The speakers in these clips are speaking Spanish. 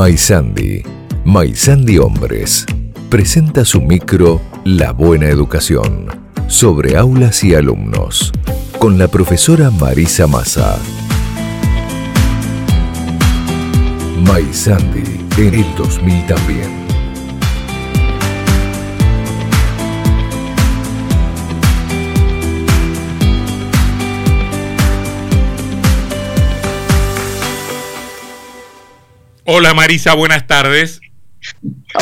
Maisandi, Maisandi Hombres, presenta su micro La Buena Educación sobre aulas y alumnos, con la profesora Marisa Massa. Maisandi en el 2000 también. Hola Marisa, buenas tardes.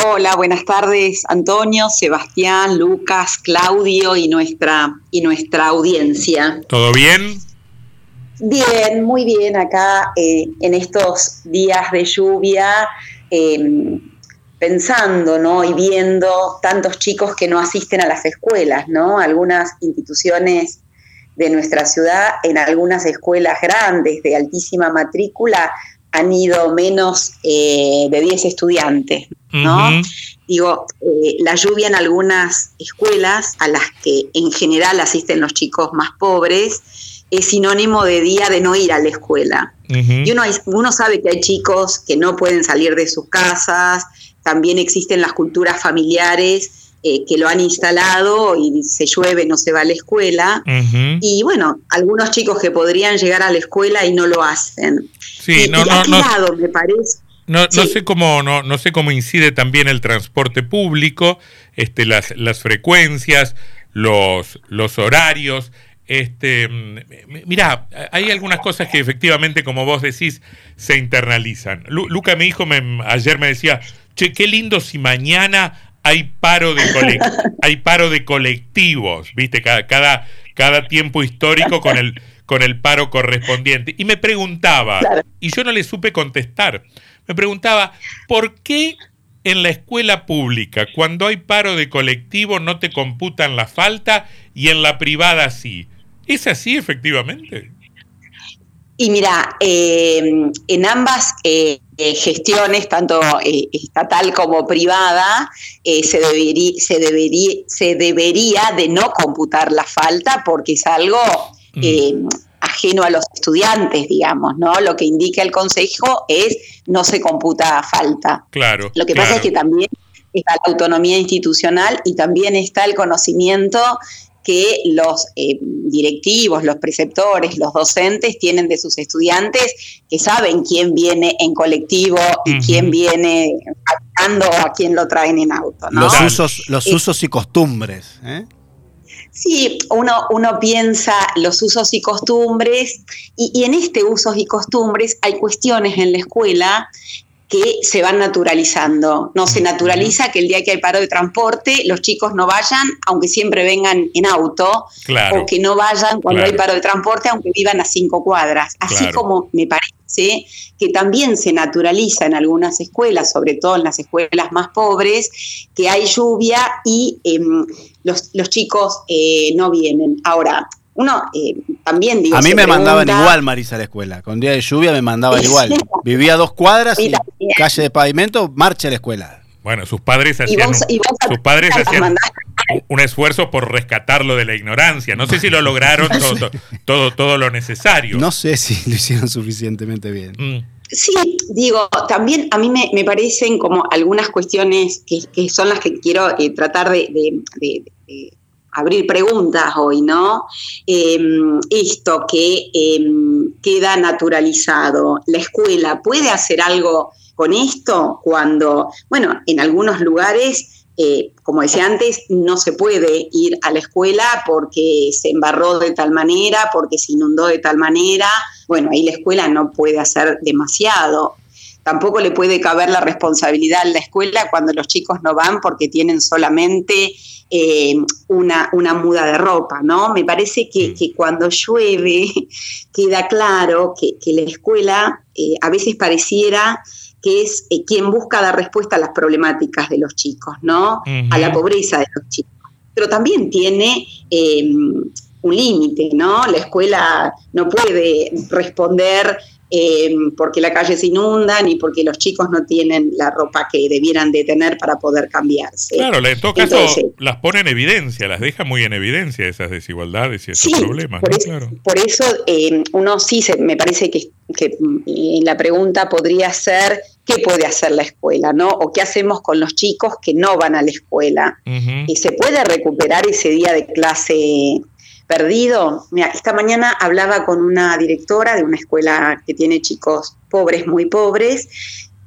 Hola, buenas tardes Antonio, Sebastián, Lucas, Claudio y nuestra, y nuestra audiencia. ¿Todo bien? Bien, muy bien acá eh, en estos días de lluvia, em, pensando ¿no? y viendo tantos chicos que no asisten a las escuelas, ¿no? Algunas instituciones de nuestra ciudad, en algunas escuelas grandes de altísima matrícula, han ido menos eh, de 10 estudiantes, ¿no? Digo, eh, la lluvia en algunas escuelas a las que en general asisten los chicos más pobres es sinónimo de día de no ir a la escuela. Y uno, uno sabe que hay chicos que no pueden salir de sus casas, también existen las culturas familiares eh, que lo han instalado y se llueve, no se va a la escuela. Y bueno, algunos chicos que podrían llegar a la escuela y no lo hacen. Sí, no, no, no, me parece. No, no sé cómo no, no sé cómo incide también el transporte público, este, las, las frecuencias, los, los horarios. Este, mira, hay algunas cosas que efectivamente, como vos decís, se internalizan. Luca, mi hijo, me, ayer me decía, che, qué lindo si mañana hay paro de hay paro de colectivos, viste, cada, cada, cada tiempo histórico con el, con el paro correspondiente. Y me preguntaba, y yo no le supe contestar, me preguntaba, ¿por qué en la escuela pública, cuando hay paro de colectivo, no te computan la falta y en la privada sí? ¿Es así efectivamente? Y mira, eh, en ambas eh, eh, gestiones, tanto estatal como privada, se, debería, se, debería, se debería de no computar la falta porque es algo mm. ajeno a los estudiantes, digamos, ¿no? Lo que indica el Consejo es no se computa falta. Claro. Lo que pasa es que también está la autonomía institucional y también está el conocimiento que los eh, directivos, los preceptores, los docentes tienen de sus estudiantes, que saben quién viene en colectivo y quién viene andando o a quién lo traen en auto. Los, usos, los usos y costumbres. ¿eh? Sí, uno, uno piensa los usos y costumbres y, y, en este usos y costumbres hay cuestiones en la escuela que se van naturalizando. No se naturaliza que el día que hay paro de transporte los chicos no vayan, aunque siempre vengan en auto, o que no vayan cuando hay paro de transporte, aunque vivan a cinco cuadras. Así como me parece que también se naturaliza en algunas escuelas, sobre todo en las escuelas más pobres, que hay lluvia y em, los, los, chicos eh, no vienen. Ahora, uno eh, también digo. A mí me mandaban igual, Marisa, a la escuela. Con día de lluvia me mandaban igual. Vivía a dos cuadras y calle de pavimento, marcha a la escuela. Bueno, sus padres hacían, sus padres hacían un esfuerzo por rescatarlo de la ignorancia. No sé si lo lograron todo, todo, todo, lo necesario. No sé si lo hicieron suficientemente bien. Mm. Sí, digo, también a mí me, parecen como algunas cuestiones que, son las que quiero eh, tratar de abrir preguntas hoy, ¿no? Em, esto que em, queda naturalizado, ¿la escuela puede hacer algo con esto cuando, bueno, en algunos lugares, eh, como decía antes, no se puede ir a la escuela porque se embarró de tal manera, porque se inundó de tal manera, bueno, ahí la escuela no puede hacer demasiado tampoco le puede caber la responsabilidad en la escuela cuando los chicos no van porque tienen solamente eh, una, una, muda de ropa, ¿no? Me parece que, mm. cuando llueve queda claro que, la escuela eh, a veces pareciera que es eh, quien busca dar respuesta a las problemáticas de los chicos, ¿no? A la pobreza de los chicos. Pero también tiene un límite, ¿no? La escuela no puede responder eh, porque la calle se inunda ni porque los chicos no tienen la ropa que debieran de tener para poder cambiarse. Claro, en todo caso las pone en evidencia, las deja muy en evidencia esas desigualdades y esos problemas. Por, eso, eh, uno sí se, me parece que, que eh, la pregunta podría ser qué puede hacer la escuela, ¿no? O qué hacemos con los chicos que no van a la escuela. Y se puede recuperar ese día de clase perdido. Mira, esta mañana hablaba con una directora de una escuela que tiene chicos pobres, muy pobres.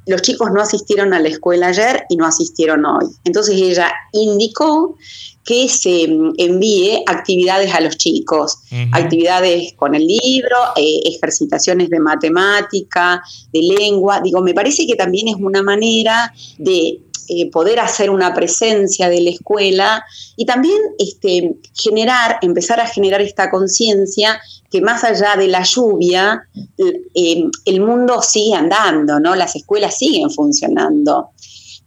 Los chicos no asistieron a la escuela ayer y no asistieron hoy. Entonces ella indicó que se envíe actividades a los chicos, actividades con el libro, eh, ejercitaciones de matemática, de lengua. Digo, me parece que también es una manera de eh, poder hacer una presencia de la escuela y también este, generar, empezar a generar esta conciencia que más allá de la lluvia, eh, el mundo sigue andando, ¿no? Las escuelas siguen funcionando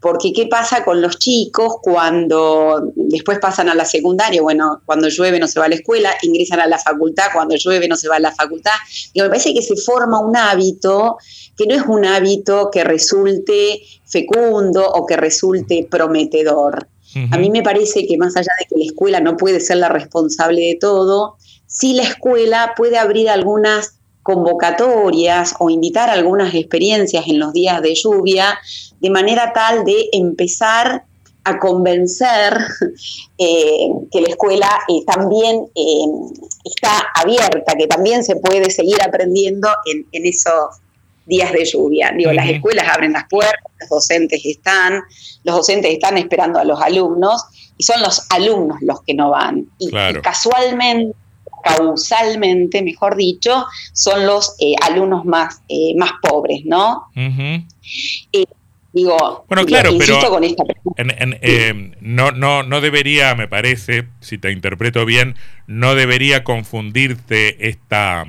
porque ¿qué pasa con los chicos cuando después pasan a la secundaria? Bueno, cuando llueve no se va a la escuela, ingresan a la facultad, cuando llueve no se va a la facultad. Y me parece que se forma un hábito que no es un hábito que resulte fecundo o que resulte prometedor. A mí me parece que más allá de que la escuela no puede ser la responsable de todo, sí la escuela puede abrir algunas convocatorias o invitar algunas experiencias en los días de lluvia, de manera tal de empezar a convencer eh, que la escuela eh, también eh, está abierta, que también se puede seguir aprendiendo en, en esos días de lluvia. Digo, las escuelas abren las puertas, los docentes están, los docentes están esperando a los alumnos y son los alumnos los que no van. Y, casualmente, causalmente, mejor dicho, son los eh, alumnos más, eh, más pobres, ¿no? Eh, digo, bueno, claro, pero no, no, no debería, me parece, si te interpreto bien, no debería confundirte esta,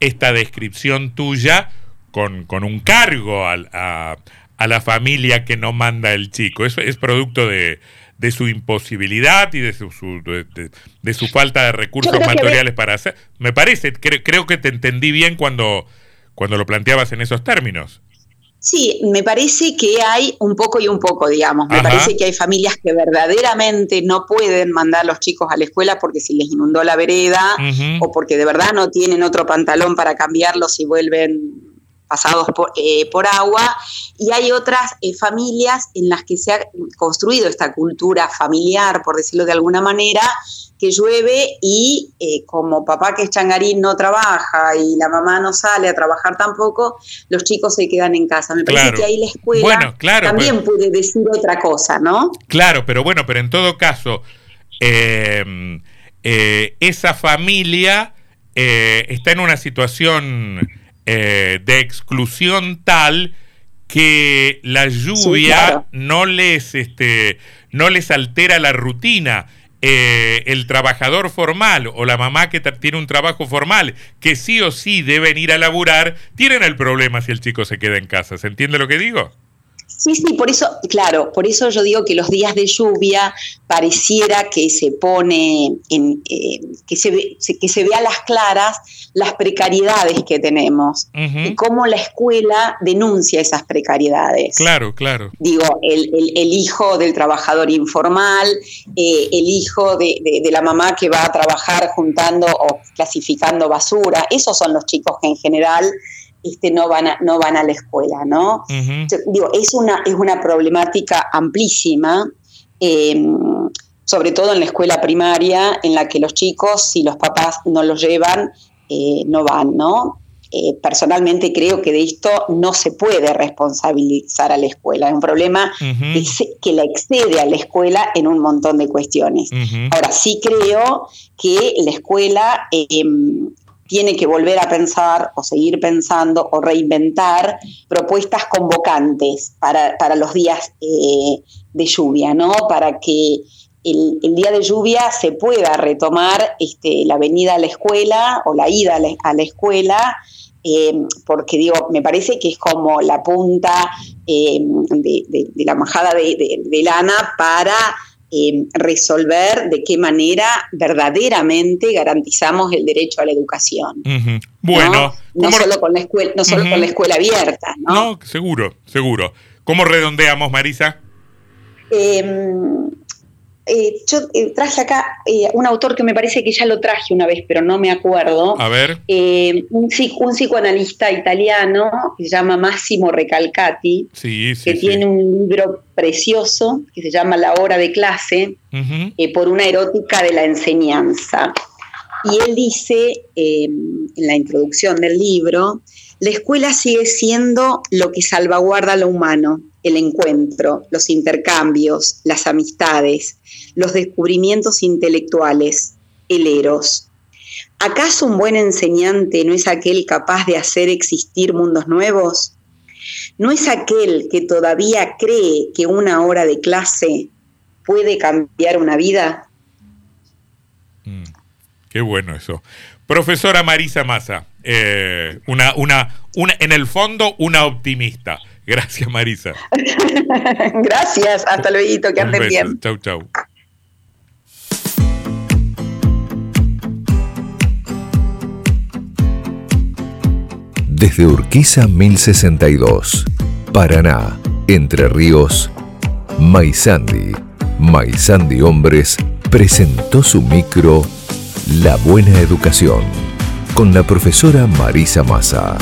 esta descripción tuya con, un cargo a, a, la familia que no manda el chico. Eso es producto de, de su imposibilidad y de su, de, su falta de recursos materiales para hacer. Me parece, creo que te entendí bien cuando, cuando lo planteabas en esos términos. Sí, me parece que hay un poco y un poco, digamos. Me parece que hay familias que verdaderamente no pueden mandar a los chicos a la escuela porque se les inundó la vereda o porque de verdad no tienen otro pantalón para cambiarlos y vuelven pasados por, eh, por agua, y hay otras eh, familias en las que se ha construido esta cultura familiar, por decirlo de alguna manera, que llueve y eh, como papá que es changarín no trabaja y la mamá no sale a trabajar tampoco, los chicos se quedan en casa. Me parece que ahí la escuela también puede decir otra cosa, ¿no? Claro, pero bueno, pero en todo caso, em, esa familia está en una situación eh, de exclusión tal que la lluvia no les este no les altera la rutina. Eh, el trabajador formal o la mamá que tiene un trabajo formal que sí o sí deben ir a laburar tienen el problema si el chico se queda en casa. ¿se entiende lo que digo? Sí, sí, por eso, claro, por eso yo digo que los días de lluvia pareciera que se pone, en, eh, que, se ve, que se ve a las claras las precariedades que tenemos y cómo la escuela denuncia esas precariedades. Claro, claro. Digo, el, hijo del trabajador informal, eh, el hijo de, de, la mamá que va a trabajar juntando o clasificando basura, esos son los chicos que en general este, no, van a, no van a la escuela, ¿no? digo, es una, es una problemática amplísima, em, sobre todo en la escuela primaria, en la que los chicos, si los papás no los llevan, eh, no van, ¿no? Eh, personalmente creo que de esto no se puede responsabilizar a la escuela. Es un problema que, la excede a la escuela en un montón de cuestiones. Ahora, sí creo que la escuela em, tiene que volver a pensar o seguir pensando o reinventar propuestas convocantes para, los días eh, de lluvia, ¿no? Para que el, día de lluvia se pueda retomar este, la venida a la escuela o la ida a la, escuela, eh, porque digo, me parece que es como la punta eh, de, la majada de, lana para eh, resolver de qué manera verdaderamente garantizamos el derecho a la educación. Bueno, no solo con la escuela, no solo con la escuela abierta, ¿no? No, seguro, seguro. ¿Cómo redondeamos, Marisa? Em, eh, yo eh, traje acá eh, un autor que me parece que ya lo traje una vez, pero no me acuerdo. A ver. Un, psicoanalista italiano que se llama Massimo Recalcati, que tiene un libro precioso que se llama La hora de clase, por una erótica de la enseñanza. Y él dice en la introducción del libro, la escuela sigue siendo lo que salvaguarda lo humano, el encuentro, los intercambios, las amistades, los descubrimientos intelectuales, el eros. ¿Acaso un buen enseñante no es aquel capaz de hacer existir mundos nuevos? ¿No es aquel que todavía cree que una hora de clase puede cambiar una vida? Qué bueno eso. Profesora Marisa Massa, eh, una, una, una, en el fondo una optimista. Gracias, Marisa. Gracias, hasta luego, que anden bien. Chau, chau. Desde Urquiza 1062, Paraná, Entre Ríos, Maizandi, Maizandi Hombres presentó su micro La Buena Educación con la profesora Marisa Massa.